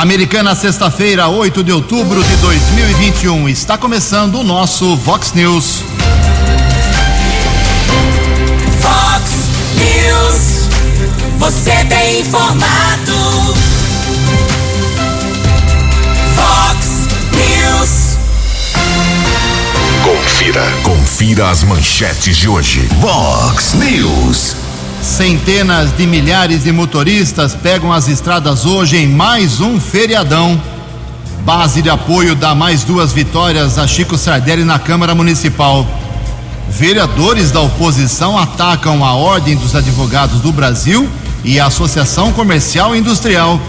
Americana, sexta-feira, 8 de outubro de 2021. Está começando o nosso Vox News. Vox News. Você tem informado. Vox News. Confira. Confira as manchetes de hoje. Vox News. Centenas de milhares de motoristas pegam as estradas hoje em mais um feriadão. Base de apoio dá mais duas vitórias a Chico Sardelli na Câmara Municipal. Vereadores da oposição atacam a Ordem dos Advogados do Brasil e a Associação Comercial e Industrial.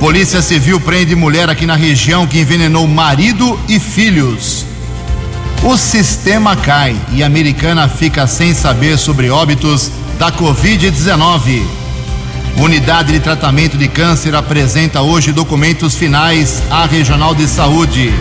Polícia Civil prende mulher aqui na região que envenenou marido e filhos. O sistema cai e a americana fica sem saber sobre óbitos da Covid-19. Unidade de tratamento de câncer apresenta hoje documentos finais à Regional de Saúde.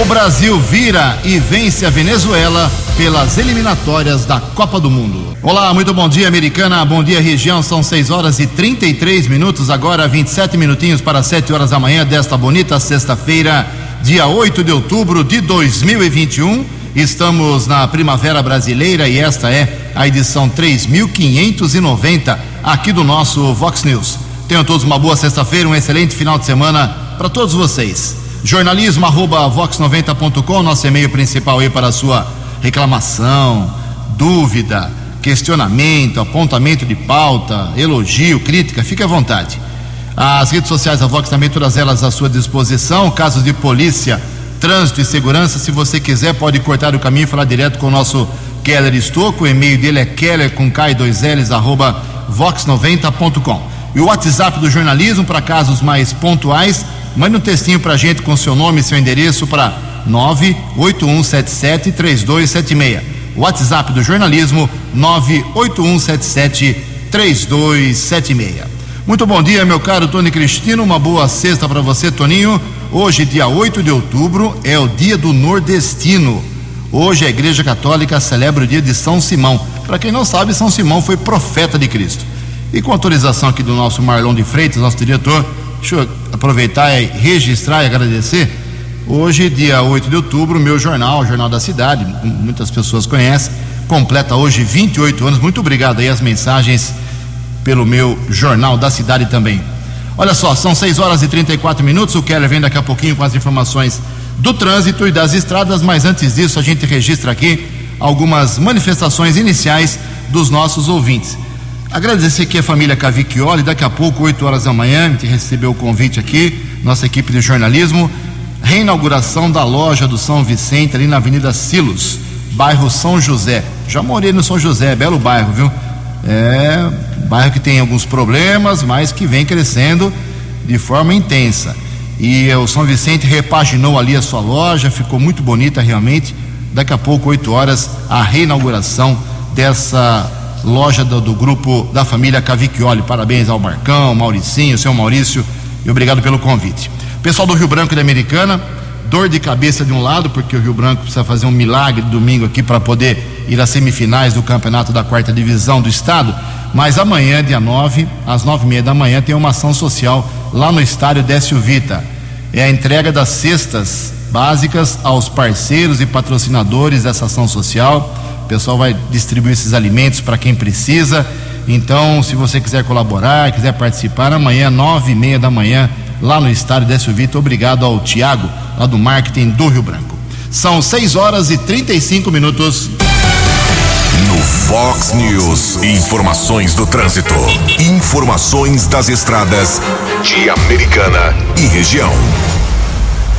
O Brasil vira e vence a Venezuela pelas eliminatórias da Copa do Mundo. Olá, muito bom dia, americana. Bom dia, região. São 6 horas e 33 minutos, agora 27 minutinhos para 7 horas da manhã desta bonita sexta-feira, dia 8 de outubro de 2021. Estamos na Primavera Brasileira e esta é a edição 3590 aqui do nosso Vox News. Tenham todos uma boa sexta-feira, um excelente final de semana para todos vocês. Jornalismo arroba vox90.com, nosso e-mail principal aí para sua reclamação, dúvida, questionamento, apontamento de pauta, elogio, crítica, fique à vontade. As redes sociais da Vox também, todas elas à sua disposição. Casos de polícia, trânsito e segurança, se você quiser, pode cortar o caminho e falar direto com o nosso Keller Estocco. O e-mail dele é keller com K2Ls, arroba vox90.com. E o WhatsApp do jornalismo, para casos mais pontuais, mande um textinho para a gente com seu nome e seu endereço para 981773276. WhatsApp do jornalismo 981773276. Muito bom dia, meu caro Tony Cristino. Uma boa sexta para você, Toninho. Hoje, dia 8 de outubro, é o dia do nordestino. Hoje a Igreja Católica celebra o dia de São Simão. Para quem não sabe, São Simão foi profeta de Cristo. E com autorização aqui do nosso Marlon de Freitas, nosso diretor, deixa eu aproveitar e registrar e agradecer. Hoje, dia 8 de outubro, meu jornal, o Jornal da Cidade, muitas pessoas conhecem, completa hoje 28 anos. Muito obrigado aí as mensagens pelo meu Jornal da Cidade também. Olha só, são 6 horas e 34 minutos. O Keller vem daqui a pouquinho com as informações do trânsito e das estradas, mas antes disso, a gente registra aqui algumas manifestações iniciais dos nossos ouvintes. Agradecer aqui a família Cavicchioli, daqui a pouco, 8 horas da manhã, a gente recebeu o convite aqui, nossa equipe de jornalismo, reinauguração da loja do São Vicente, ali na Avenida Silos, bairro São José. Já morei no São José, belo bairro, viu? É bairro que tem alguns problemas, mas que vem crescendo de forma intensa. E o São Vicente repaginou ali a sua loja, ficou muito bonita realmente. Daqui a pouco, 8 horas, a reinauguração dessa loja do, do grupo da família Cavicchioli. Parabéns ao Marcão, Mauricinho, seu Maurício, e obrigado pelo convite. Pessoal do Rio Branco e da Americana, dor de cabeça de um lado, porque o Rio Branco precisa fazer um milagre domingo aqui para poder ir às semifinais do campeonato da quarta divisão do estado. Mas amanhã, dia 9, às nove e meia da manhã, tem uma ação social lá no estádio Décio Vita. É a entrega das cestas básicas aos parceiros e patrocinadores dessa ação social. O pessoal vai distribuir esses alimentos para quem precisa. Então, se você quiser colaborar, quiser participar, amanhã, nove e meia da manhã, lá no estádio Décio Vita. Obrigado ao Tiago, lá do marketing do Rio Branco. São 6 horas e 35 minutos. Fox News, informações do trânsito. Informações das estradas de Americana e região.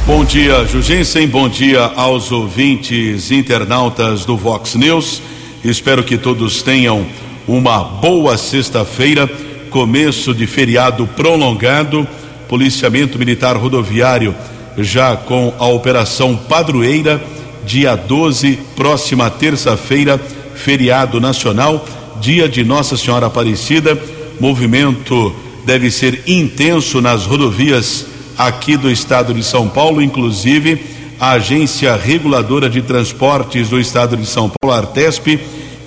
Bom dia, Jugensen. Bom dia aos ouvintes internautas do Vox News. Espero que todos tenham uma boa sexta-feira, começo de feriado prolongado. Policiamento Militar Rodoviário já com a Operação Padroeira, dia 12, próxima terça-feira, feriado nacional, dia de Nossa Senhora Aparecida. Movimento deve ser intenso nas rodovias aqui do estado de São Paulo, inclusive a Agência Reguladora de Transportes do estado de São Paulo, Artesp,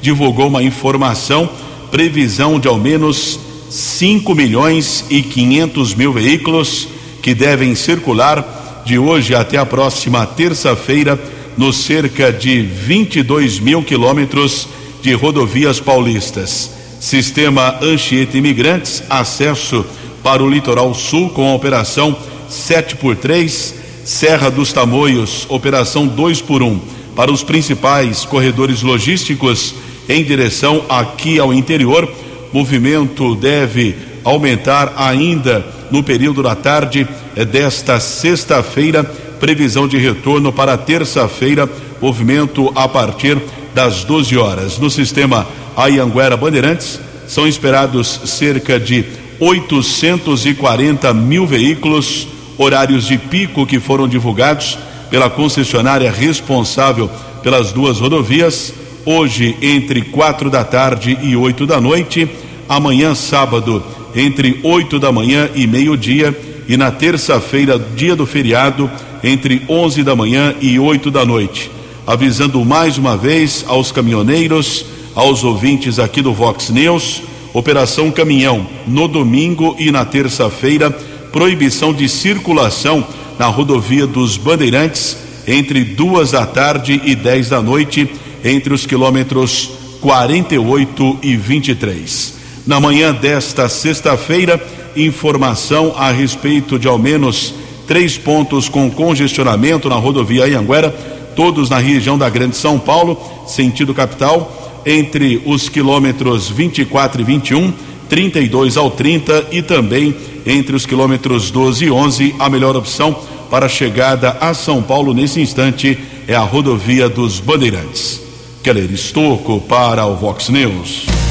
divulgou uma informação, previsão de ao menos 5 milhões e 500 mil veículos que devem circular de hoje até a próxima terça-feira nos cerca de 22 mil quilômetros de rodovias paulistas. Sistema Anchieta Imigrantes, acesso para o litoral sul com a operação 7 por 3 Serra dos Tamoios, operação 2 por 1 para os principais corredores logísticos em direção aqui ao interior. Movimento deve aumentar ainda no período da tarde desta sexta-feira. Previsão de retorno para terça-feira, movimento a partir das 12 horas. No sistema Ayanguera Bandeirantes, são esperados cerca de 840 mil veículos, horários de pico que foram divulgados pela concessionária responsável pelas duas rodovias, hoje entre quatro da tarde e oito da noite, amanhã sábado entre oito da manhã e meio-dia e na terça-feira, dia do feriado, entre onze da manhã e oito da noite. Avisando mais uma vez aos caminhoneiros, aos ouvintes aqui do Vox News, Operação Caminhão no domingo e na terça-feira, proibição de circulação na rodovia dos Bandeirantes entre duas da tarde e dez da noite, entre os quilômetros 48 e 23. Na manhã desta sexta-feira, informação a respeito de ao menos três pontos com congestionamento na rodovia Anhanguera, todos na região da Grande São Paulo, sentido capital, entre os quilômetros 24 e 21, 32 ao 30 e também entre os quilômetros 12 e 11, a melhor opção para a chegada a São Paulo nesse instante é a rodovia dos Bandeirantes. Keller Estocco para o Vox News.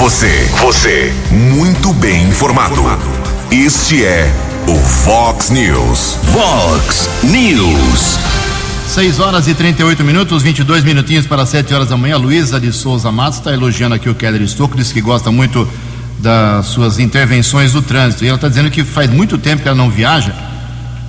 Você, você, muito bem informado. Este é o Fox News. Fox News. 6 horas e 38 minutos, 22 minutinhos para 7 horas da manhã. Luísa de Souza Matos está elogiando aqui o Keller Estocco, diz que gosta muito das suas intervenções do trânsito. E ela está dizendo que faz muito tempo que ela não viaja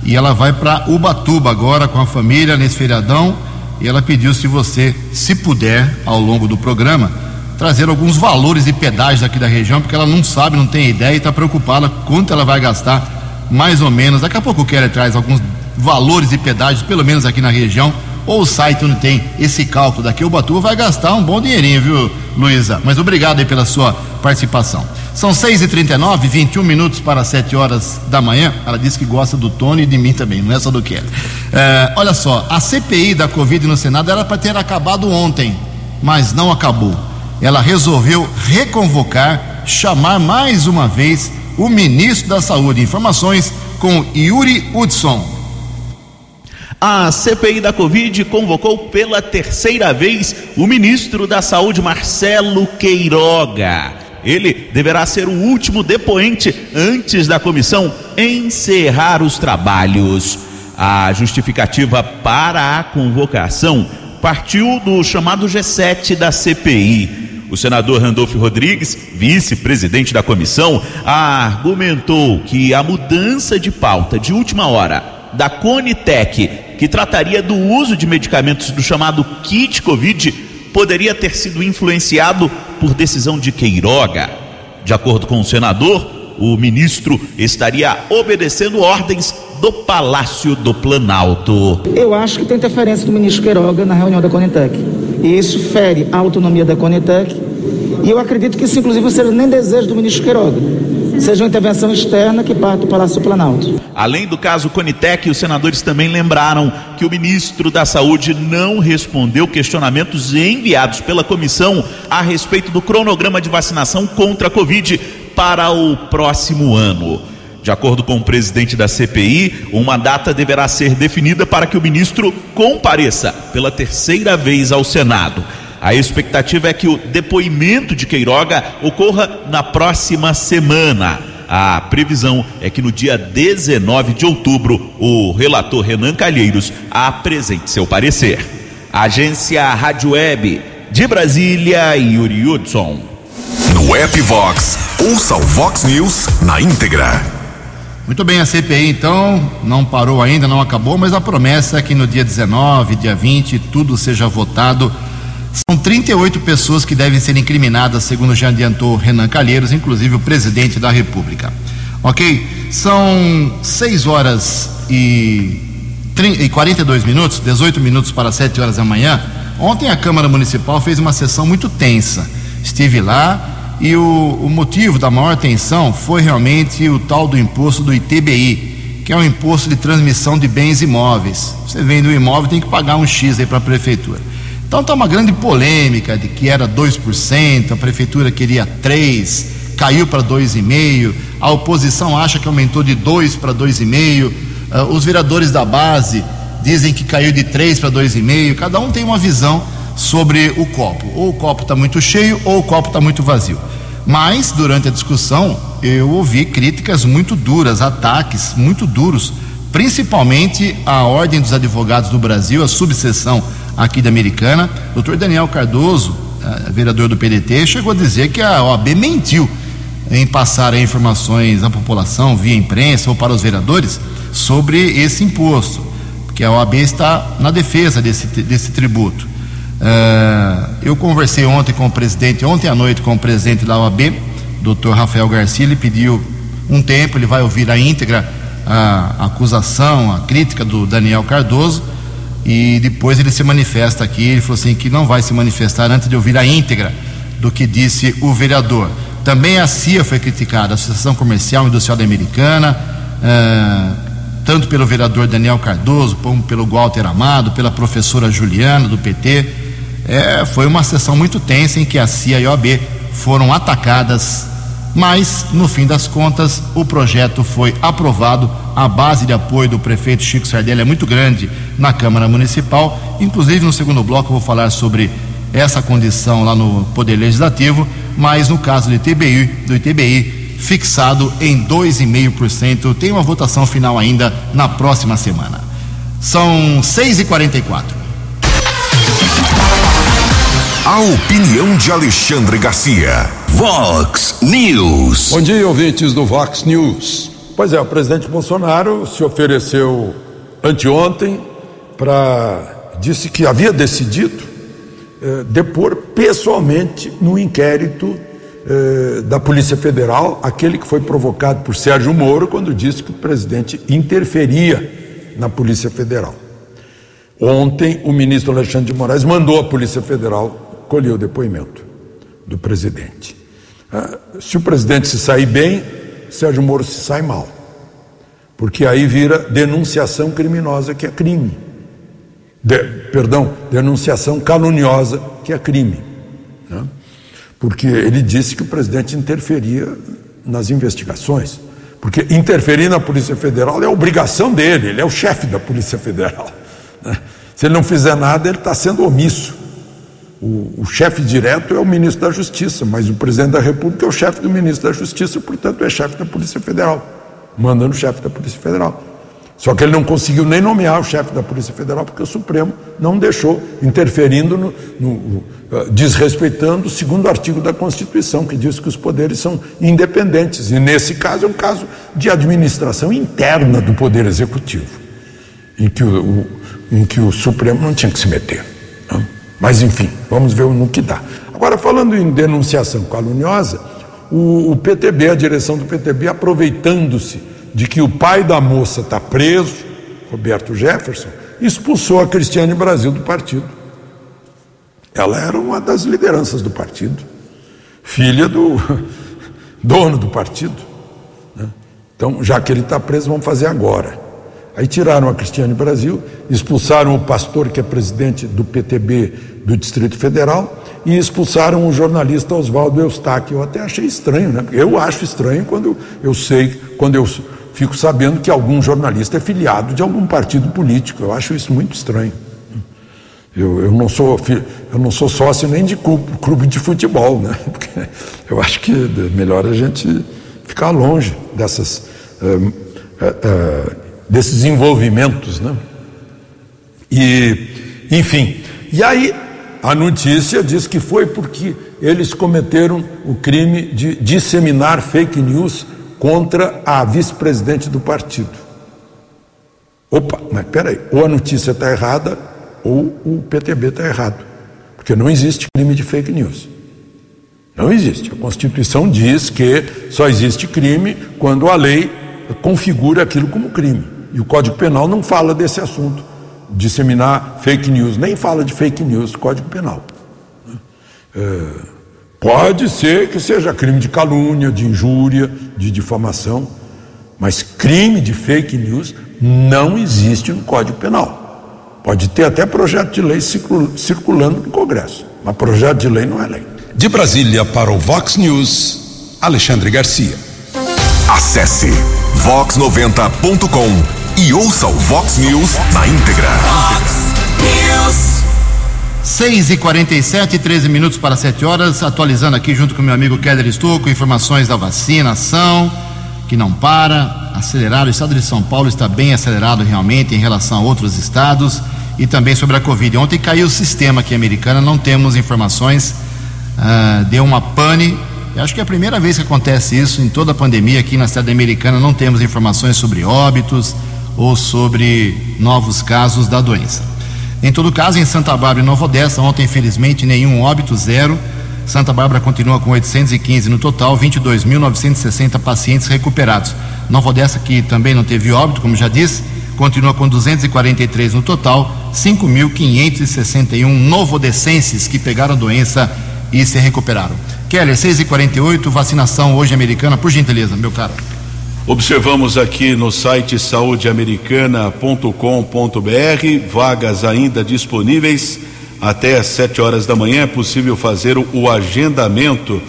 e ela vai para Ubatuba agora com a família nesse feriadão. E ela pediu se você, se puder, ao longo do programa, trazer alguns valores e pedágios aqui da região, porque ela não sabe, não tem ideia e está preocupada quanto ela vai gastar, mais ou menos. Daqui a pouco o Keller traz alguns valores e pedágios, pelo menos aqui na região, ou o site onde tem esse cálculo daqui, o Ubatuba vai gastar um bom dinheirinho, viu, Luísa? Mas obrigado aí pela sua participação. São 6h39, 21 minutos para 7 horas da manhã. Ela disse que gosta do Tony e de mim também, não é só do Keller. É, olha só, a CPI da Covid no Senado era para ter acabado ontem, mas não acabou. Ela resolveu reconvocar, chamar mais uma vez o ministro da Saúde. Informações com Yuri Hudson. A CPI da Covid convocou pela terceira vez o ministro da Saúde, Marcelo Queiroga. Ele deverá ser o último depoente antes da comissão encerrar os trabalhos. A justificativa para a convocação partiu do chamado G7 da CPI. O senador Randolfo Rodrigues, vice-presidente da comissão, argumentou que a mudança de pauta de última hora da Conitec, que trataria do uso de medicamentos do chamado kit Covid, poderia ter sido influenciado por decisão de Queiroga. De acordo com o senador, o ministro estaria obedecendo ordens do Palácio do Planalto. Eu acho que tem interferência do ministro Queiroga na reunião da Conitec. E isso fere a autonomia da Conitec. E eu acredito que isso, inclusive, seja nem desejo do ministro Queiroga. Seja uma intervenção externa que parte do Palácio Planalto. Além do caso Conitec, os senadores também lembraram que o ministro da Saúde não respondeu questionamentos enviados pela comissão a respeito do cronograma de vacinação contra a Covid para o próximo ano. De acordo com o presidente da CPI, uma data deverá ser definida para que o ministro compareça pela terceira vez ao Senado. A expectativa é que o depoimento de Queiroga ocorra na próxima semana. A previsão é que no dia 19 de outubro o relator Renan Calheiros apresente seu parecer. Agência Rádio Web de Brasília, Yuri Hudson. No app Vox, ouça o Vox News na íntegra. Muito bem, a CPI então não parou ainda, não acabou, mas a promessa é que no dia 19, dia 20, tudo seja votado São 38 pessoas que devem ser incriminadas, segundo já adiantou Renan Calheiros, inclusive o presidente da República. Ok? São 6 horas e, 30, e 42 minutos, 18 minutos para 7 horas da manhã. Ontem a Câmara Municipal fez uma sessão muito tensa. Estive lá e o, o motivo da maior tensão foi realmente o tal do imposto do ITBI, que é o imposto de transmissão de bens imóveis. Você vende um imóvel tem que pagar um X aí para a prefeitura. Então está uma grande polêmica de que era 2%, a prefeitura queria 3%, caiu para 2,5%, a oposição acha que aumentou de 2% para 2,5%, uh, os vereadores da base dizem que caiu de 3% para 2,5%, cada um tem uma visão sobre o copo. Ou o copo está muito cheio ou o copo está muito vazio. Mas, durante a discussão, eu ouvi críticas muito duras, ataques muito duros, principalmente à Ordem dos Advogados do Brasil, a subseção aqui da Americana. Doutor Daniel Cardoso, eh, vereador do PDT, chegou a dizer que a OAB mentiu em passar informações à população via imprensa ou para os vereadores sobre esse imposto, porque a OAB está na defesa desse, desse tributo. Uh, eu conversei ontem com o presidente, ontem à noite com o presidente da OAB, doutor Rafael Garcia, ele pediu um tempo, ele vai ouvir a íntegra a acusação, a crítica do Daniel Cardoso e depois ele se manifesta aqui. Ele falou assim que não vai se manifestar antes de ouvir a íntegra do que disse o vereador. Também a CIA foi criticada, a Associação Comercial Industrial Americana, uh, tanto pelo vereador Daniel Cardoso, como pelo Walter Amado, pela professora Juliana do PT. É, foi uma sessão muito tensa em que a CIA e a OAB foram atacadas, mas no fim das contas o projeto foi aprovado. A base de apoio do prefeito Chico Sardelli é muito grande na Câmara Municipal. Inclusive no segundo bloco eu vou falar sobre essa condição lá no Poder Legislativo, mas no caso do ITBI, do ITBI fixado em 2,5%. Tem uma votação final ainda na próxima semana. São 6h44. A opinião de Alexandre Garcia. Vox News. Bom dia, ouvintes do Vox News. Pois é, o presidente Bolsonaro se ofereceu anteontem para. disse que havia decidido eh, depor pessoalmente no inquérito eh, da Polícia Federal, aquele que foi provocado por Sérgio Moro quando disse que o presidente interferia na Polícia Federal. Ontem, o ministro Alexandre de Moraes mandou a Polícia Federal colher o depoimento do presidente. Ah, se o presidente se sair bem, Sérgio Moro se sai mal. Porque aí vira denunciação criminosa, que é crime. De, perdão, denunciação caluniosa, que é crime. Né? Porque ele disse que o presidente interferia nas investigações. Porque interferir na Polícia Federal é obrigação dele, ele é o chefe da Polícia Federal. Né? Se ele não fizer nada, ele está sendo omisso. O, o chefe direto é o ministro da Justiça, mas o presidente da República é o chefe do ministro da Justiça, portanto é chefe da Polícia Federal, manda no chefe da Polícia Federal. Só que ele não conseguiu nem nomear o chefe da Polícia Federal, porque o Supremo não deixou, interferindo, no, no, desrespeitando o segundo artigo da Constituição, que diz que os poderes são independentes. E nesse caso é um caso de administração interna do Poder Executivo, em que o, o em que o Supremo não tinha que se meter. Não? Mas, enfim, vamos ver no que dá. Agora, falando em denunciação caluniosa, o, o PTB, a direção do PTB, aproveitando-se de que o pai da moça está preso, Roberto Jefferson, expulsou a Cristiane Brasil do partido. Ela era uma das lideranças do partido, filha do dono do partido. Né? Então, já que ele está preso, vamos fazer agora. Aí tiraram a Cristiane Brasil, expulsaram o pastor que é presidente do PTB do Distrito Federal e expulsaram o jornalista Oswaldo Eustáquio. Eu até achei estranho, né? Eu acho estranho quando eu sei, quando eu fico sabendo que algum jornalista é filiado de algum partido político. Eu acho isso muito estranho. Eu, eu, não, sou, eu não sou sócio nem de clube, clube de futebol, né? Porque eu acho que é melhor a gente ficar longe dessas. Uh, uh, uh, desses envolvimentos, né? E, enfim, e aí a notícia diz que foi porque eles cometeram o crime de disseminar fake news contra a vice-presidente do partido. Opa, mas peraí, ou a notícia está errada ou o PTB está errado. Porque não existe crime de fake news. Não existe. A Constituição diz que só existe crime quando a lei configura aquilo como crime. E o Código Penal não fala desse assunto, disseminar fake news, nem fala de fake news, Código Penal. É, pode ser que seja crime de calúnia, de injúria, de difamação, mas crime de fake news não existe no Código Penal. Pode ter até projeto de lei circulando no Congresso, mas projeto de lei não é lei. De Brasília para o Vox News, Alexandre Garcia. Acesse vox90.com e ouça o Vox News na íntegra. Fox News. 6 e 47 13 minutos para 7 horas, atualizando aqui junto com meu amigo Keller Estouco, informações da vacinação, que não para, acelerado. O estado de São Paulo está bem acelerado realmente em relação a outros estados e também sobre a Covid. Ontem caiu o sistema aqui americano, não temos informações, ah, deu uma pane. Eu acho que é a primeira vez que acontece isso em toda a pandemia aqui na cidade americana, não temos informações sobre óbitos ou sobre novos casos da doença. Em todo caso, em Santa Bárbara e Nova Odessa, ontem, infelizmente, nenhum óbito, zero. Santa Bárbara continua com 815 no total, 22.960 pacientes recuperados. Nova Odessa, que também não teve óbito, como já disse, continua com 243 no total, 5.561 novodescenses que pegaram a doença e se recuperaram. Keller, 6h48, vacinação hoje americana, por gentileza, meu caro. Observamos aqui no site saudeamericana.com.br vagas ainda disponíveis até às 7 horas da manhã. É possível fazer o, agendamento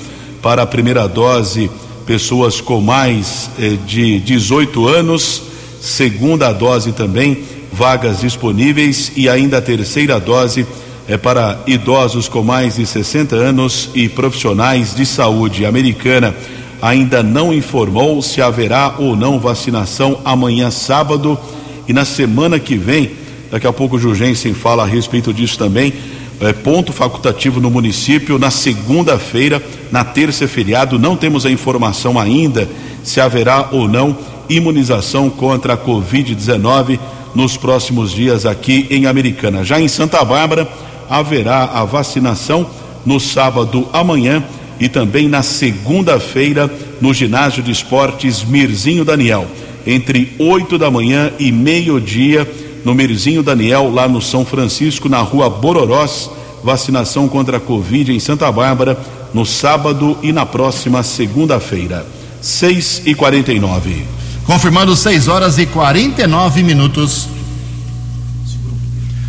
para a primeira dose, pessoas com mais eh, de 18 anos, segunda dose também, vagas disponíveis. E ainda a terceira dose é para idosos com mais de 60 anos e profissionais de saúde americana ainda não informou se haverá ou não vacinação amanhã, sábado, e na semana que vem. Daqui a pouco o Jurgensen fala a respeito disso também. É, ponto facultativo no município na segunda-feira, na terça é feriado. Não temos a informação ainda se haverá ou não imunização contra a Covid-19 nos próximos dias aqui em Americana. Já em Santa Bárbara, haverá a vacinação no sábado amanhã e também na segunda-feira no ginásio de esportes Mirzinho Daniel, entre 8 da manhã e meio-dia no Mirzinho Daniel, lá no São Francisco, na rua Bororós, vacinação contra a Covid em Santa Bárbara, no sábado e na próxima segunda-feira. 6 e 49 Confirmando 6 horas e 49 minutos.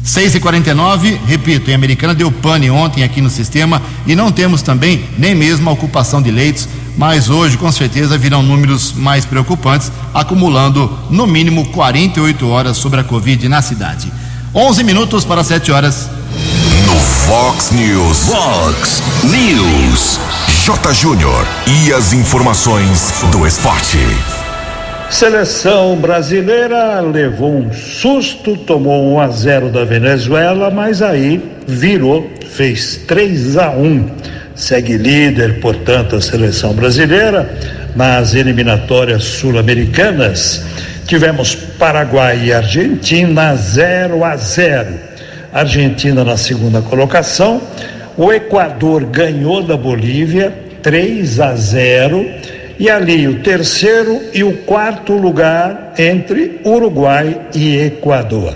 6 e 49 repito, em Americana deu pane ontem aqui no sistema e não temos também nem mesmo a ocupação de leitos, mas hoje com certeza virão números mais preocupantes, acumulando no mínimo 48 horas sobre a Covid na cidade. 11 minutos para 7 horas. No Fox News. Fox News. J. Júnior. E as informações do esporte. Seleção brasileira levou um susto, tomou 1 a 0 da Venezuela, mas aí virou, fez 3 a 1. Segue líder, portanto, a seleção brasileira nas eliminatórias sul-americanas. Tivemos Paraguai e Argentina 0 a 0. Argentina na segunda colocação. O Equador ganhou da Bolívia 3 a 0 e ali o terceiro e o quarto lugar entre Uruguai e Equador.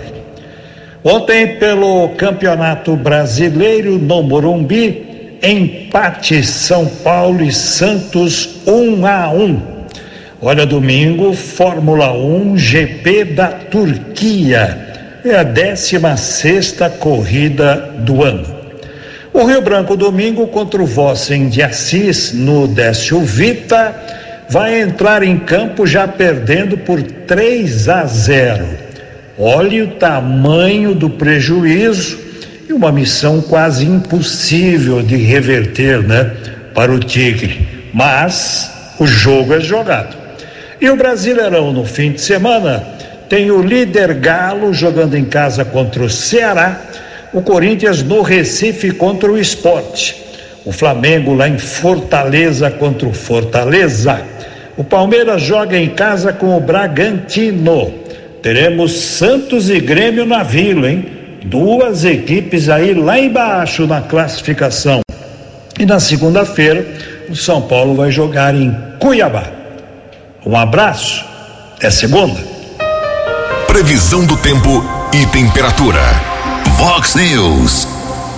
Ontem, pelo Campeonato Brasileiro no Morumbi, empate São Paulo e Santos 1 a 1. Olha, domingo, Fórmula 1 GP da Turquia. É a 16 sexta corrida do ano. O Rio Branco, domingo, contra o Vossen de Assis, no Décio Vita, vai entrar em campo já perdendo por 3 a 0. Olhe o tamanho do prejuízo e uma missão quase impossível de reverter, né, para o Tigre. Mas o jogo é jogado. E o Brasileirão no fim de semana tem o líder Galo jogando em casa contra o Ceará o Corinthians no Recife contra o Esporte, o Flamengo lá em Fortaleza contra o Fortaleza. O Palmeiras joga em casa com o Bragantino. Teremos Santos e Grêmio na Vila, hein? Duas equipes aí lá embaixo na classificação. E na segunda-feira, o São Paulo vai jogar em Cuiabá. Um abraço. É segunda. Previsão do tempo e temperatura. Vox News.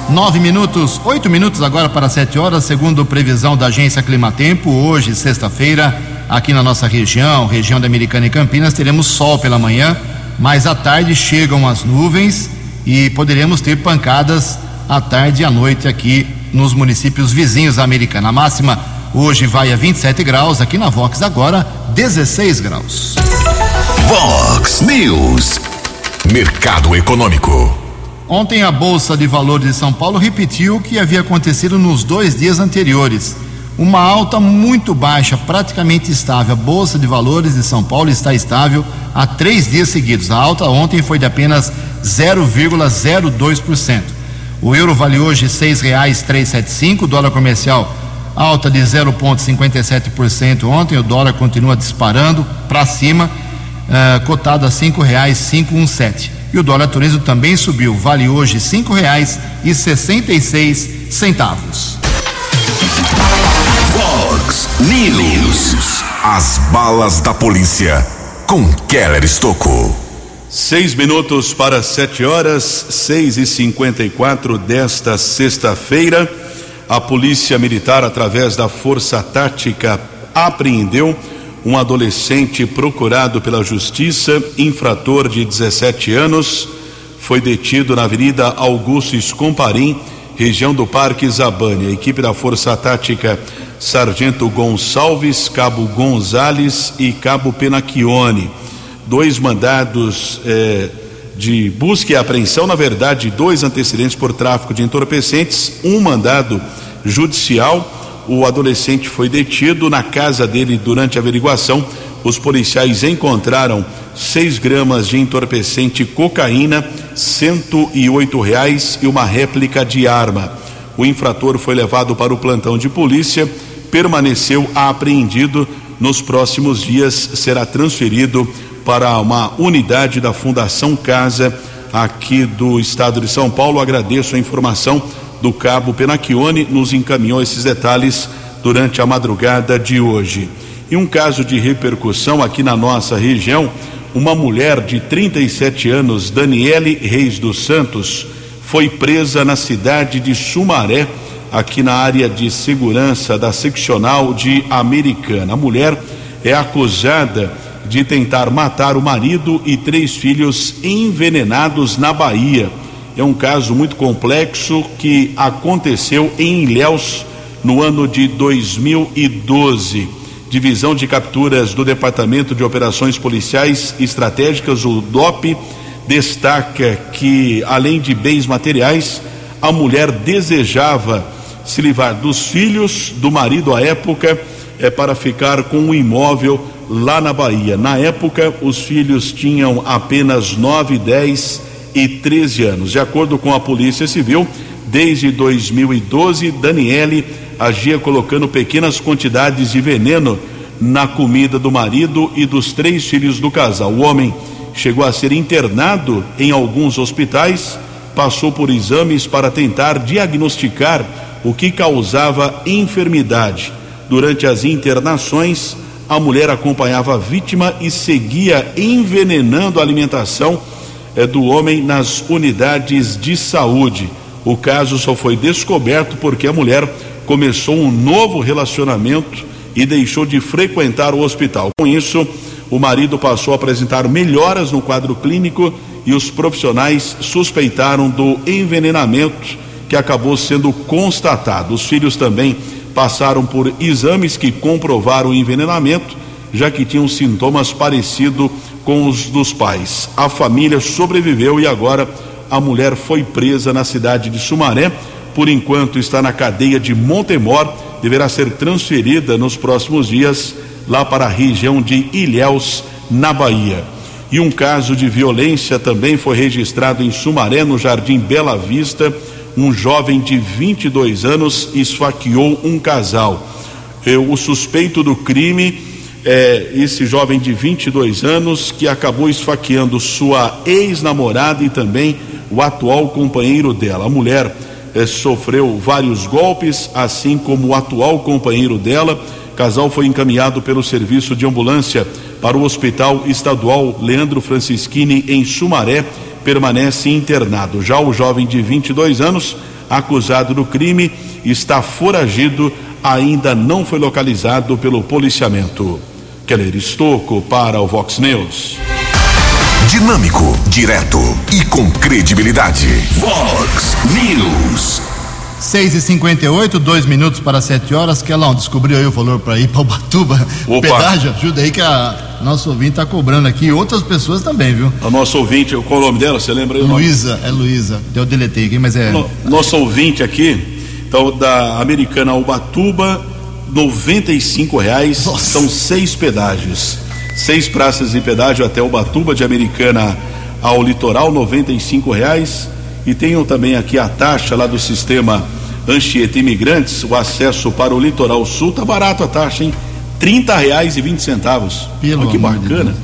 Nove minutos, oito minutos agora para sete horas, segundo previsão da agência Climatempo. Hoje, sexta-feira, aqui na nossa região, região da Americana e Campinas, teremos sol pela manhã, mas à tarde chegam as nuvens e poderemos ter pancadas à tarde e à noite aqui nos municípios vizinhos da Americana. A máxima hoje vai a 27 graus, aqui na Vox agora 16 graus. Vox News. Mercado Econômico. Ontem a Bolsa de Valores de São Paulo repetiu o que havia acontecido nos dois dias anteriores. Uma alta muito baixa, praticamente estável. A Bolsa de Valores de São Paulo está estável há três dias seguidos. A alta ontem foi de apenas 0,02%. O euro vale hoje R$ 6,375, o dólar comercial alta de 0,57% ontem, o dólar continua disparando para cima, uh, cotado a R$ 5,517. E o dólar turismo também subiu, vale hoje cinco reais e sessenta e seis centavos. Fox News. As balas da polícia com Keller Estocou. Seis minutos para sete horas, seis e cinquenta e quatro desta sexta-feira, a Polícia Militar, através da Força Tática, apreendeu um adolescente procurado pela justiça, infrator de 17 anos, foi detido na Avenida Augusto Escomparim, região do Parque Zabane. A equipe da Força Tática Sargento Gonçalves, Cabo Gonzales e Cabo Penacchione. Dois mandados eh, de busca e apreensão, na verdade, dois antecedentes por tráfico de entorpecentes, um mandado judicial o adolescente foi detido na casa dele durante a averiguação. Os policiais encontraram 6 gramas de entorpecente cocaína, 108 reais e uma réplica de arma. O infrator foi levado para o plantão de polícia, permaneceu apreendido. Nos próximos dias será transferido para uma unidade da Fundação Casa aqui do estado de São Paulo. Agradeço a informação do cabo Penacchione nos encaminhou esses detalhes durante a madrugada de hoje. E um caso de repercussão aqui na nossa região, uma mulher de 37 anos, Daniele Reis dos Santos, foi presa na cidade de Sumaré, aqui na área de segurança da seccional de Americana. A mulher é acusada de tentar matar o marido e três filhos envenenados na Bahia. É um caso muito complexo que aconteceu em Ilhéus no ano de 2012. Divisão de Capturas do Departamento de Operações Policiais Estratégicas, o DOP, destaca que, além de bens materiais, a mulher desejava se livrar dos filhos do marido à época é, para ficar com um imóvel lá na Bahia. Na época, os filhos tinham apenas 9 e 10 e 13 anos. De acordo com a Polícia Civil, desde 2012, Daniele agia colocando pequenas quantidades de veneno na comida do marido e dos três filhos do casal. O homem chegou a ser internado em alguns hospitais, passou por exames para tentar diagnosticar o que causava enfermidade. Durante as internações, a mulher acompanhava a vítima e seguia envenenando a alimentação do homem nas unidades de saúde. O caso só foi descoberto porque a mulher começou um novo relacionamento e deixou de frequentar o hospital. Com isso, o marido passou a apresentar melhoras no quadro clínico e os profissionais suspeitaram do envenenamento que acabou sendo constatado. Os filhos também passaram por exames que comprovaram o envenenamento, já que tinham sintomas parecidos com os dos pais. A família sobreviveu e agora a mulher foi presa na cidade de Sumaré. Por enquanto está na cadeia de Montemor, deverá ser transferida nos próximos dias lá para a região de Ilhéus, na Bahia. E um caso de violência também foi registrado em Sumaré, no Jardim Bela Vista. Um jovem de 22 anos esfaqueou um casal. O suspeito do crime é, esse jovem de 22 anos que acabou esfaqueando sua ex-namorada e também o atual companheiro dela. A mulher eh, sofreu vários golpes, assim como o atual companheiro dela. O casal foi encaminhado pelo serviço de ambulância para o Hospital Estadual Leandro Francischini, em Sumaré, permanece internado. Já o jovem de 22 anos, acusado do crime, está foragido, ainda não foi localizado pelo policiamento. Keller Estocco para o Vox News. Dinâmico, direto e com credibilidade. Vox News. 6 e 58 dois minutos para 7 horas. Kelão, descobriu aí o valor para ir para Ubatuba. Opa. Pedágio, ajuda aí que a nosso ouvinte está cobrando aqui. e Outras pessoas também, viu? A nossa ouvinte, qual o nome dela? Você lembra aí? Luísa, é Luísa. Eu deletei aqui, mas é. No- nosso ouvinte aqui, então, da Americana Ubatuba, 95 reais, Nossa. são seis pedágios. Seis praças de pedágio até Ubatuba, de Americana ao litoral, 95 reais. E tenham também aqui a taxa lá do sistema Anchieta Imigrantes, o acesso para o litoral sul, tá barato a taxa, hein? 30 reais e 20 centavos. Pelo Olha que bacana.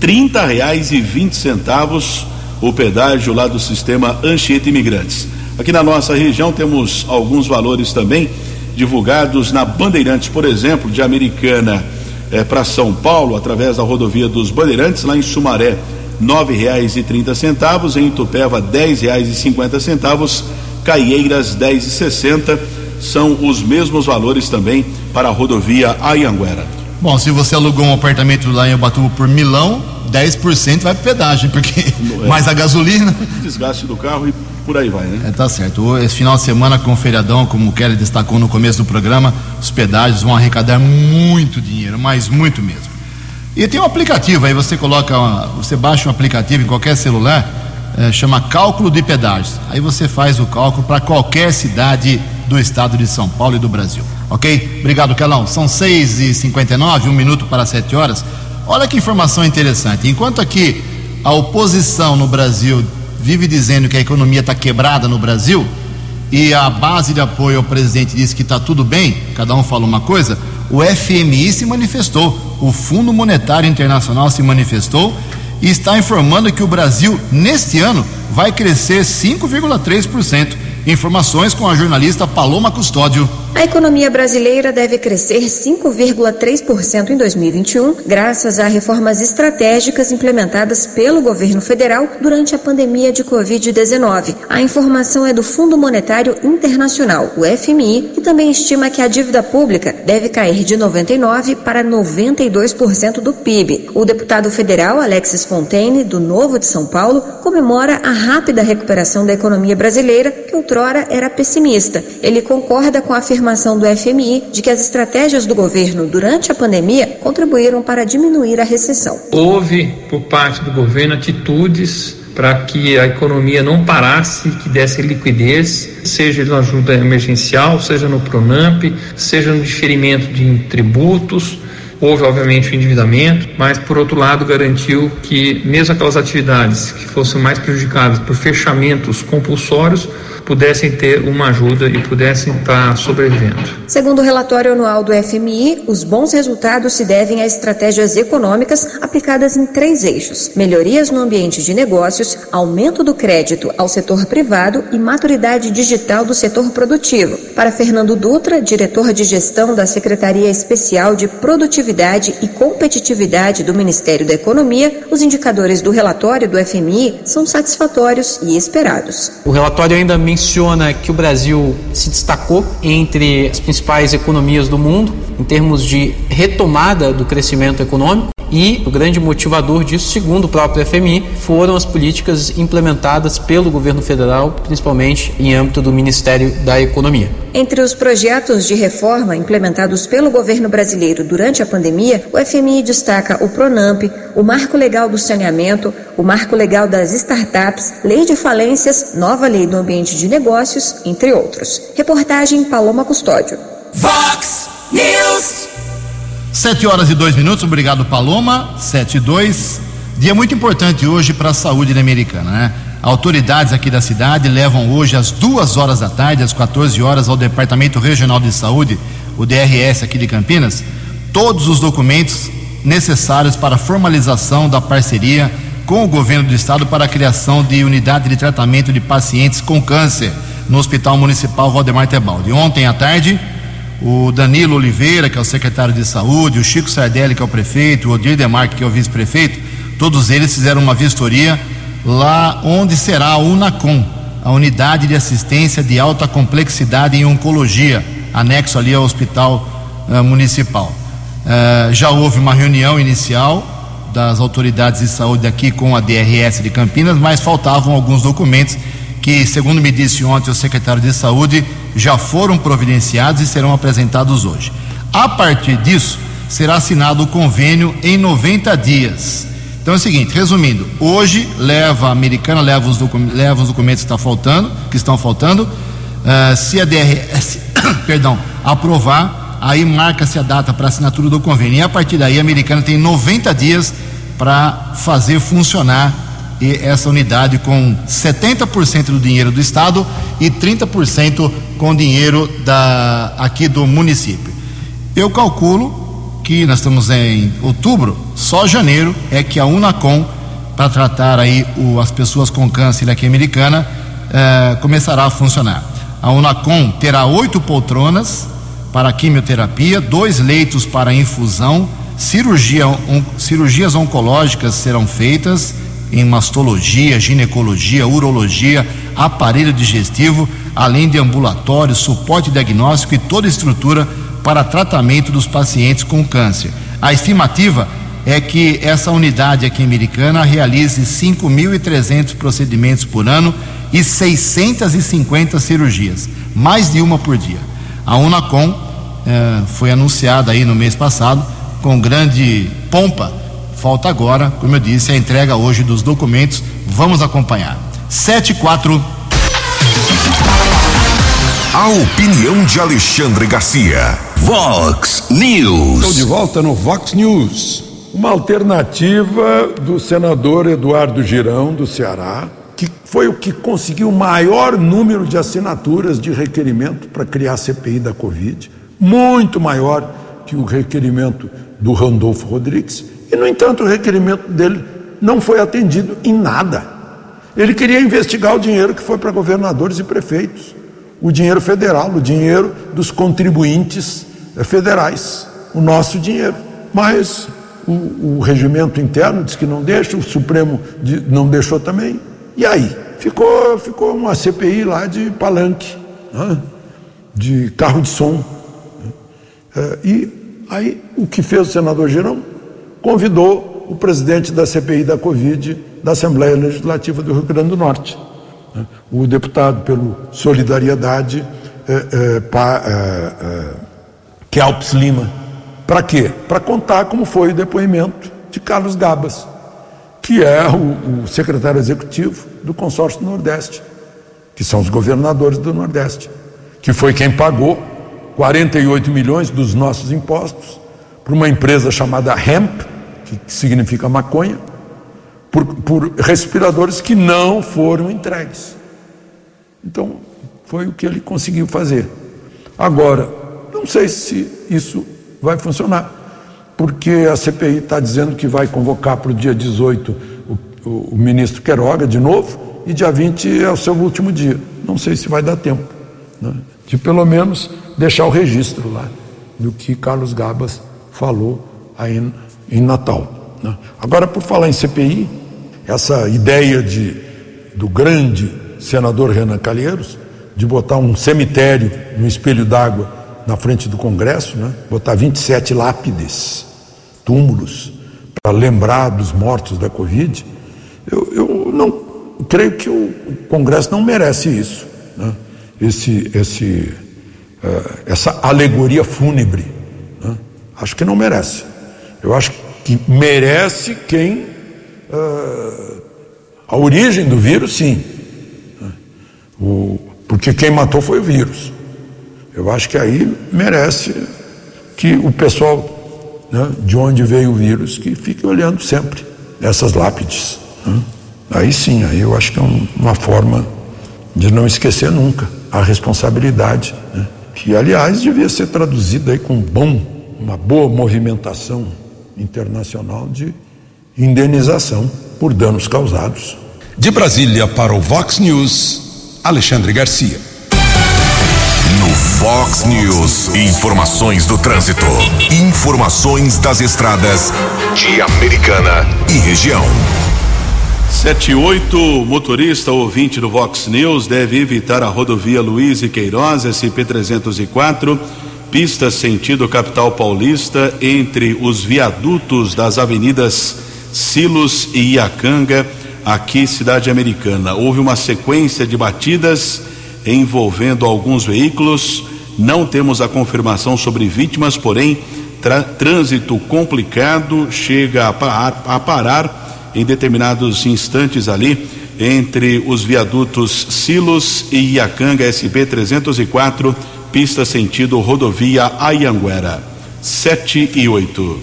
30 reais e 20 centavos o pedágio lá do sistema Anchieta Imigrantes. Aqui na nossa região temos alguns valores também divulgados na Bandeirantes, por exemplo, de Americana para São Paulo, através da rodovia dos Bandeirantes, lá em Sumaré, nove reais e trinta centavos, em Itupeva, dez reais e cinquenta centavos, Caieiras, dez e sessenta, são os mesmos valores também para a rodovia Ayanguera. Bom, se você alugou um apartamento lá em Ubatuba por milão, 10% vai pro pedágio, porque é. mais a gasolina. Desgaste do carro e por aí vai, né? É, tá certo. Esse final de semana com o feriadão, como o Kelly destacou no começo do programa, os pedágios vão arrecadar muito dinheiro, mas muito mesmo. E tem um aplicativo aí, você coloca, uma- você baixa um aplicativo em qualquer celular, eh, chama Cálculo de Pedágios. Aí você faz o cálculo para qualquer cidade do estado de São Paulo e do Brasil. Ok? Obrigado, Kelão. São 6h59, um minuto para 7 horas. Olha que informação interessante. Enquanto aqui a oposição no Brasil vive dizendo que a economia está quebrada no Brasil e a base de apoio ao presidente diz que está tudo bem, cada um fala uma coisa, o FMI se manifestou, o Fundo Monetário Internacional se manifestou e está informando que o Brasil, neste ano, vai crescer 5,3%. Informações com a jornalista Paloma Custódio. A economia brasileira deve crescer 5,3% em 2021, graças a reformas estratégicas implementadas pelo governo federal durante a pandemia de Covid-19. A informação é do Fundo Monetário Internacional, o FMI, que também estima que a dívida pública deve cair de 99% para 92% do PIB. O deputado federal Alexis Fontaine, do Novo de São Paulo, comemora a rápida recuperação da economia brasileira, que outrora era pessimista. Ele concorda com a afirmação do FMI de que as estratégias do governo durante a pandemia contribuíram para diminuir a recessão. Houve, por parte do governo, atitudes para que a economia não parasse, que desse liquidez, seja na ajuda emergencial, seja no Pronamp, seja no diferimento de tributos. Houve, obviamente, o endividamento, mas, por outro lado, garantiu que, mesmo aquelas atividades que fossem mais prejudicadas por fechamentos compulsórios, pudessem ter uma ajuda e pudessem estar sobrevivendo. Segundo o relatório anual do FMI, os bons resultados se devem a estratégias econômicas aplicadas em três eixos: melhorias no ambiente de negócios, aumento do crédito ao setor privado e maturidade digital do setor produtivo. Para Fernando Dutra, diretor de gestão da Secretaria Especial de Produtividade e Competitividade do Ministério da Economia, os indicadores do relatório do FMI são satisfatórios e esperados. O relatório ainda menciona que o Brasil se destacou entre as principais economias do mundo em termos de retomada do crescimento econômico e o grande motivador disso, segundo o próprio FMI, foram as políticas implementadas pelo governo federal, principalmente em âmbito do Ministério da Economia. Entre os projetos de reforma implementados pelo governo brasileiro durante a pandemia, o FMI destaca o Pronamp, o Marco Legal do Saneamento, o Marco Legal das Startups, Lei de Falências, Nova Lei do Ambiente de Negócios, entre outros. Reportagem Paloma Custódio. Vox News. Sete horas e dois minutos, obrigado Paloma, sete e dois. Dia muito importante hoje para a saúde americana, né? Autoridades aqui da cidade levam hoje às duas horas da tarde, às 14 horas, ao Departamento Regional de Saúde, o DRS aqui de Campinas, todos os documentos necessários para a formalização da parceria com o governo do estado para a criação de unidade de tratamento de pacientes com câncer no Hospital Municipal Valdemar Tebaldi. Ontem à tarde, o Danilo Oliveira, que é o secretário de saúde, o Chico Sardelli, que é o prefeito, o Odir Demarque, que é o vice-prefeito, todos eles fizeram uma vistoria lá onde será a UNACOM, a unidade de assistência de alta complexidade em oncologia, anexo ali ao Hospital uh, Municipal. Uh, já houve uma reunião inicial das autoridades de saúde aqui com a DRS de Campinas, mas faltavam alguns documentos que, segundo me disse ontem o secretário de saúde, já foram providenciados e serão apresentados hoje. A partir disso, será assinado o convênio em 90 dias. Então é o seguinte, resumindo, hoje leva a americana leva os, leva os documentos que, está faltando, que estão faltando. Uh, se a DRS, perdão, aprovar, aí marca-se a data para assinatura do convênio. E a partir daí a americana tem 90 dias para fazer funcionar essa unidade com 70% do dinheiro do estado e 30% com dinheiro da aqui do município. Eu calculo que nós estamos em outubro, só janeiro é que a Unacom, para tratar aí o, as pessoas com câncer aqui americana, eh, começará a funcionar. A Unacom terá oito poltronas para quimioterapia, dois leitos para infusão, cirurgia, on, cirurgias oncológicas serão feitas em mastologia, ginecologia, urologia, aparelho digestivo, além de ambulatório, suporte diagnóstico e toda estrutura para tratamento dos pacientes com câncer. A estimativa é que essa unidade aqui americana realize 5.300 procedimentos por ano e 650 cirurgias, mais de uma por dia. A Unacom eh, foi anunciada aí no mês passado com grande pompa. Falta agora, como eu disse, a entrega hoje dos documentos. Vamos acompanhar. 74 a opinião de Alexandre Garcia. Vox News. Estou de volta no Vox News. Uma alternativa do senador Eduardo Girão, do Ceará, que foi o que conseguiu o maior número de assinaturas de requerimento para criar a CPI da Covid, muito maior que o requerimento do Randolfo Rodrigues, e, no entanto, o requerimento dele não foi atendido em nada. Ele queria investigar o dinheiro que foi para governadores e prefeitos o dinheiro federal, o dinheiro dos contribuintes eh, federais, o nosso dinheiro. Mas o, o regimento interno diz que não deixa, o Supremo não deixou também. E aí? Ficou, ficou uma CPI lá de palanque, né? de carro de som. É, e aí o que fez o senador Girão? Convidou o presidente da CPI da Covid da Assembleia Legislativa do Rio Grande do Norte o deputado pelo Solidariedade, é, é, pa, é, Kelps Lima. Para quê? Para contar como foi o depoimento de Carlos Gabas, que é o, o secretário executivo do consórcio do Nordeste, que são os governadores do Nordeste, que foi quem pagou 48 milhões dos nossos impostos para uma empresa chamada Hemp, que significa maconha, por, por respiradores que não foram entregues. Então, foi o que ele conseguiu fazer. Agora, não sei se isso vai funcionar, porque a CPI está dizendo que vai convocar para o dia 18 o, o, o, ministro Queiroga de novo, e dia 20 é o seu último dia. Não sei se vai dar tempo, né? de pelo menos deixar o registro lá do que Carlos Gabas falou aí em Natal. Né? Agora, por falar em CPI, essa ideia de, do grande senador Renan Calheiros de botar um cemitério no espelho d'água na frente do Congresso, né? botar 27 lápides, túmulos, para lembrar dos mortos da Covid, eu, eu não creio que o Congresso não merece isso, né? esse, esse, uh, essa alegoria fúnebre. Né? Acho que não merece. Eu acho que merece quem uh, a origem do vírus, sim. O, porque quem matou foi o vírus. Eu acho que aí merece que o pessoal né, de onde veio o vírus que fique olhando sempre essas lápides. Né? Aí sim, aí eu acho que é um, uma forma de não esquecer nunca a responsabilidade, né? que aliás devia ser traduzida aí com bom, uma boa movimentação internacional de indenização por danos causados. De Brasília para o Vox News, Alexandre Garcia. No Vox News, informações do trânsito. Informações das estradas de Americana e região. 78, motorista ouvinte do Vox News deve evitar a rodovia Luiz e Queiroz, SP-304, pista sentido capital paulista, entre os viadutos das avenidas Silos e Iacanga, aqui cidade americana. Houve uma sequência de batidas envolvendo alguns veículos. Não temos a confirmação sobre vítimas, porém, trânsito complicado chega a parar, a parar em determinados instantes ali entre os viadutos Silos e Iacanga SB 304, pista sentido rodovia Ayanguera. 7 e 8.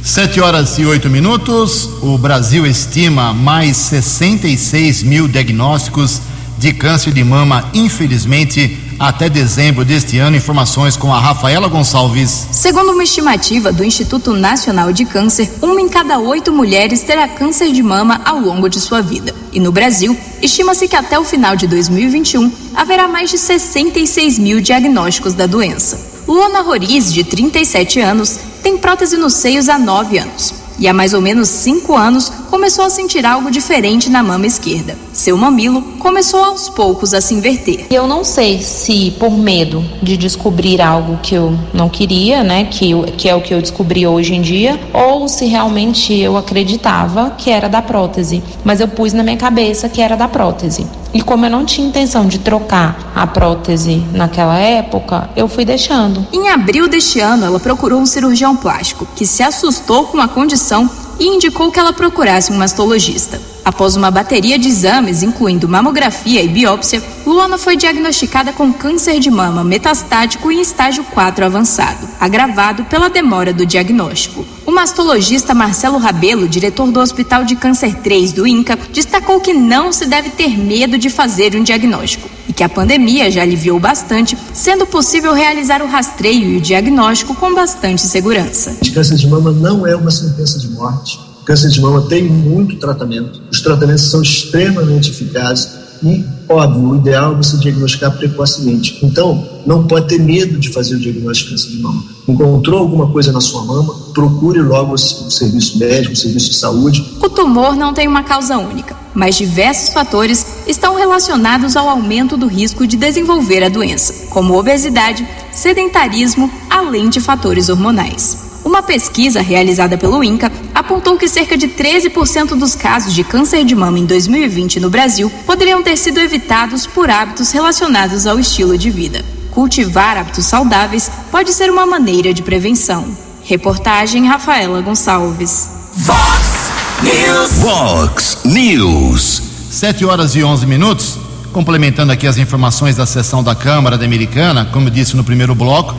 7 horas e 8 minutos. O Brasil estima mais 66 mil diagnósticos de câncer de mama, infelizmente, até dezembro deste ano. Informações com a Rafaela Gonçalves. Segundo uma estimativa do Instituto Nacional de Câncer, uma em cada oito mulheres terá câncer de mama ao longo de sua vida. E no Brasil, estima-se que até o final de 2021 haverá mais de 66 mil diagnósticos da doença. Luana Roriz, de 37 anos, tem prótese nos seios há 9 anos e há mais ou menos cinco anos começou a sentir algo diferente na mama esquerda. Seu mamilo começou aos poucos a se inverter. Eu não sei se por medo de descobrir algo que eu não queria, né, que, que é o que eu descobri hoje em dia, ou se realmente eu acreditava que era da prótese, mas eu pus na minha cabeça que era da prótese. E como eu não tinha intenção de trocar a prótese naquela época, eu fui deixando. Em abril deste ano, ela procurou um cirurgião plástico que se assustou com a condição e indicou que ela procurasse um mastologista. Após uma bateria de exames, incluindo mamografia e biópsia, Luana foi diagnosticada com câncer de mama metastático em estágio 4 avançado, agravado pela demora do diagnóstico. O mastologista Marcelo Rabelo, diretor do Hospital de Câncer 3 do INCA, destacou que não se deve ter medo de fazer um diagnóstico e que a pandemia já aliviou bastante, sendo possível realizar o rastreio e o diagnóstico com bastante segurança. O câncer de mama não é uma sentença de morte Câncer de mama tem muito tratamento, os tratamentos são extremamente eficazes e, óbvio, o ideal é você diagnosticar precocemente. Então, não pode ter medo de fazer o diagnóstico de câncer de mama. Encontrou alguma coisa na sua mama, procure logo o serviço médico, o serviço de saúde. O tumor não tem uma causa única, mas diversos fatores estão relacionados ao aumento do risco de desenvolver a doença, como obesidade, sedentarismo, além de fatores hormonais. Uma pesquisa realizada pelo INCA apontou que cerca de 13% dos casos de câncer de mama em 2020 no Brasil poderiam ter sido evitados por hábitos relacionados ao estilo de vida. Cultivar hábitos saudáveis pode ser uma maneira de prevenção. Reportagem Rafaela Gonçalves. Fox News. Fox News. 7 horas e 11 minutos. Complementando aqui as informações da sessão da Câmara da Americana, como eu disse no primeiro bloco,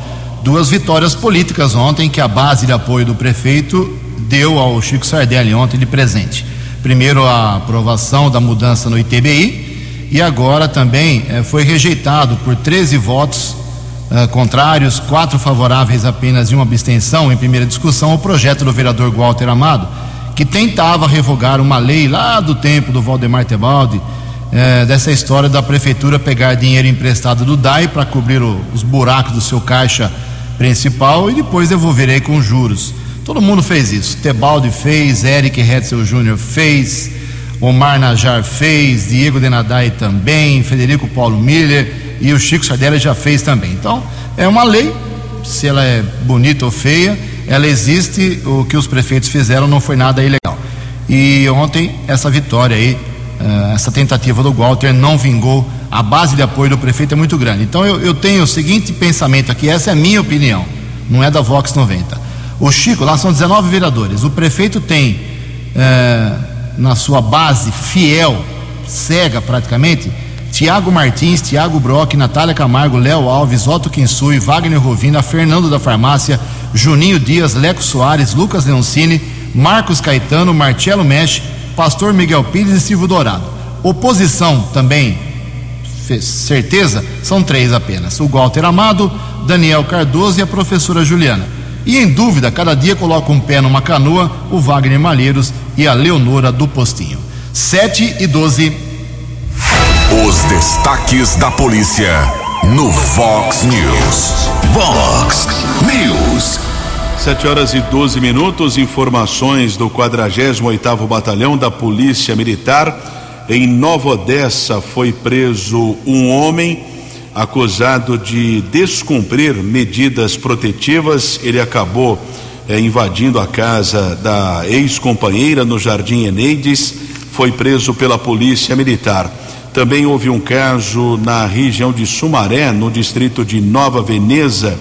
duas vitórias políticas ontem que a base de apoio do prefeito deu ao Chico Sardelli ontem de presente. Primeiro a aprovação da mudança no ITBI e agora também eh, foi rejeitado por 13 votos eh, contrários, quatro favoráveis apenas e uma abstenção em primeira discussão o projeto do vereador Walter Amado, que tentava revogar uma lei lá do tempo do Valdemar Tebaldi, eh, dessa história da prefeitura pegar dinheiro emprestado do DAI para cobrir o, os buracos do seu caixa principal e depois devolverei com juros. Todo mundo fez isso. Tebaldi fez, Eric Hetzel Júnior fez, Omar Najar fez, Diego Denadai também, Federico Paulo Miller e o Chico Sardelli já fez também. Então, é uma lei, se ela é bonita ou feia, ela existe, o que os prefeitos fizeram não foi nada ilegal. E ontem, essa vitória aí, eh, essa tentativa do Walter não vingou a base de apoio do prefeito é muito grande. Então eu, eu, tenho o seguinte pensamento aqui, essa é a minha opinião, não é da Vox 90. O Chico, lá são 19 vereadores, o prefeito tem é, na sua base fiel, cega praticamente, Tiago Martins, Tiago Brock, Natália Camargo, Léo Alves, Otto Kinsui, Wagner Rovina, Fernando da Farmácia, Juninho Dias, Leco Soares, Lucas Leoncini, Marcos Caetano, Marcelo Mesh, Pastor Miguel Pires e Silvio Dourado. Oposição também certeza, são três apenas: o Walter Amado, Daniel Cardoso e a professora Juliana. E em dúvida, cada dia coloca um pé numa canoa o Wagner Malheiros e a Leonora do Postinho. 7 e 12. Os destaques da polícia no Vox News. Vox News. 7 horas e 12 minutos. Informações do 48 Batalhão da Polícia Militar. Em Nova Odessa foi preso um homem acusado de descumprir medidas protetivas. Ele acabou eh, invadindo a casa da ex-companheira no Jardim Eneides. Foi preso pela Polícia Militar. Também houve um caso na região de Sumaré, no distrito de Nova Veneza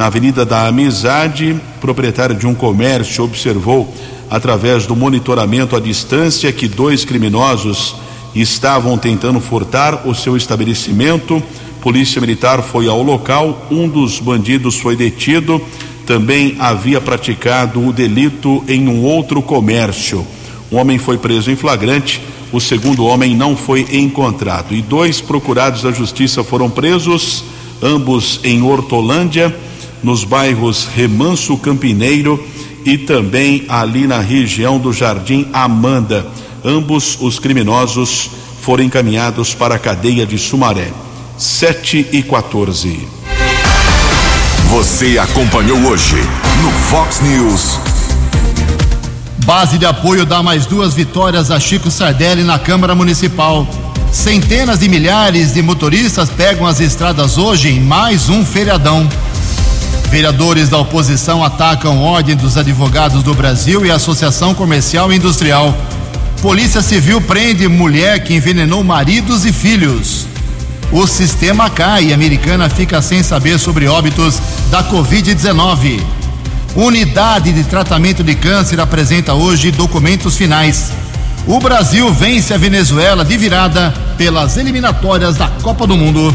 na Avenida da Amizade, proprietário de um comércio observou, através do monitoramento à distância, que dois criminosos estavam tentando furtar o seu estabelecimento. Polícia Militar foi ao local, um dos bandidos foi detido, também havia praticado o delito em um outro comércio. Um homem foi preso em flagrante, o segundo homem não foi encontrado. E dois procurados da justiça foram presos, ambos em Hortolândia nos bairros Remanso Campineiro e também ali na região do Jardim Amanda. Ambos os criminosos foram encaminhados para a cadeia de Sumaré. 7 e 14. Você acompanhou hoje no Fox News. Base de apoio dá mais duas vitórias a Chico Sardelli na Câmara Municipal. Centenas de milhares de motoristas pegam as estradas hoje em mais um feriadão. Vereadores da oposição atacam Ordem dos Advogados do Brasil e Associação Comercial e Industrial. Polícia Civil prende mulher que envenenou maridos e filhos. O sistema cai e americana fica sem saber sobre óbitos da Covid-19. Unidade de tratamento de câncer apresenta hoje documentos finais. O Brasil vence a Venezuela de virada pelas eliminatórias da Copa do Mundo.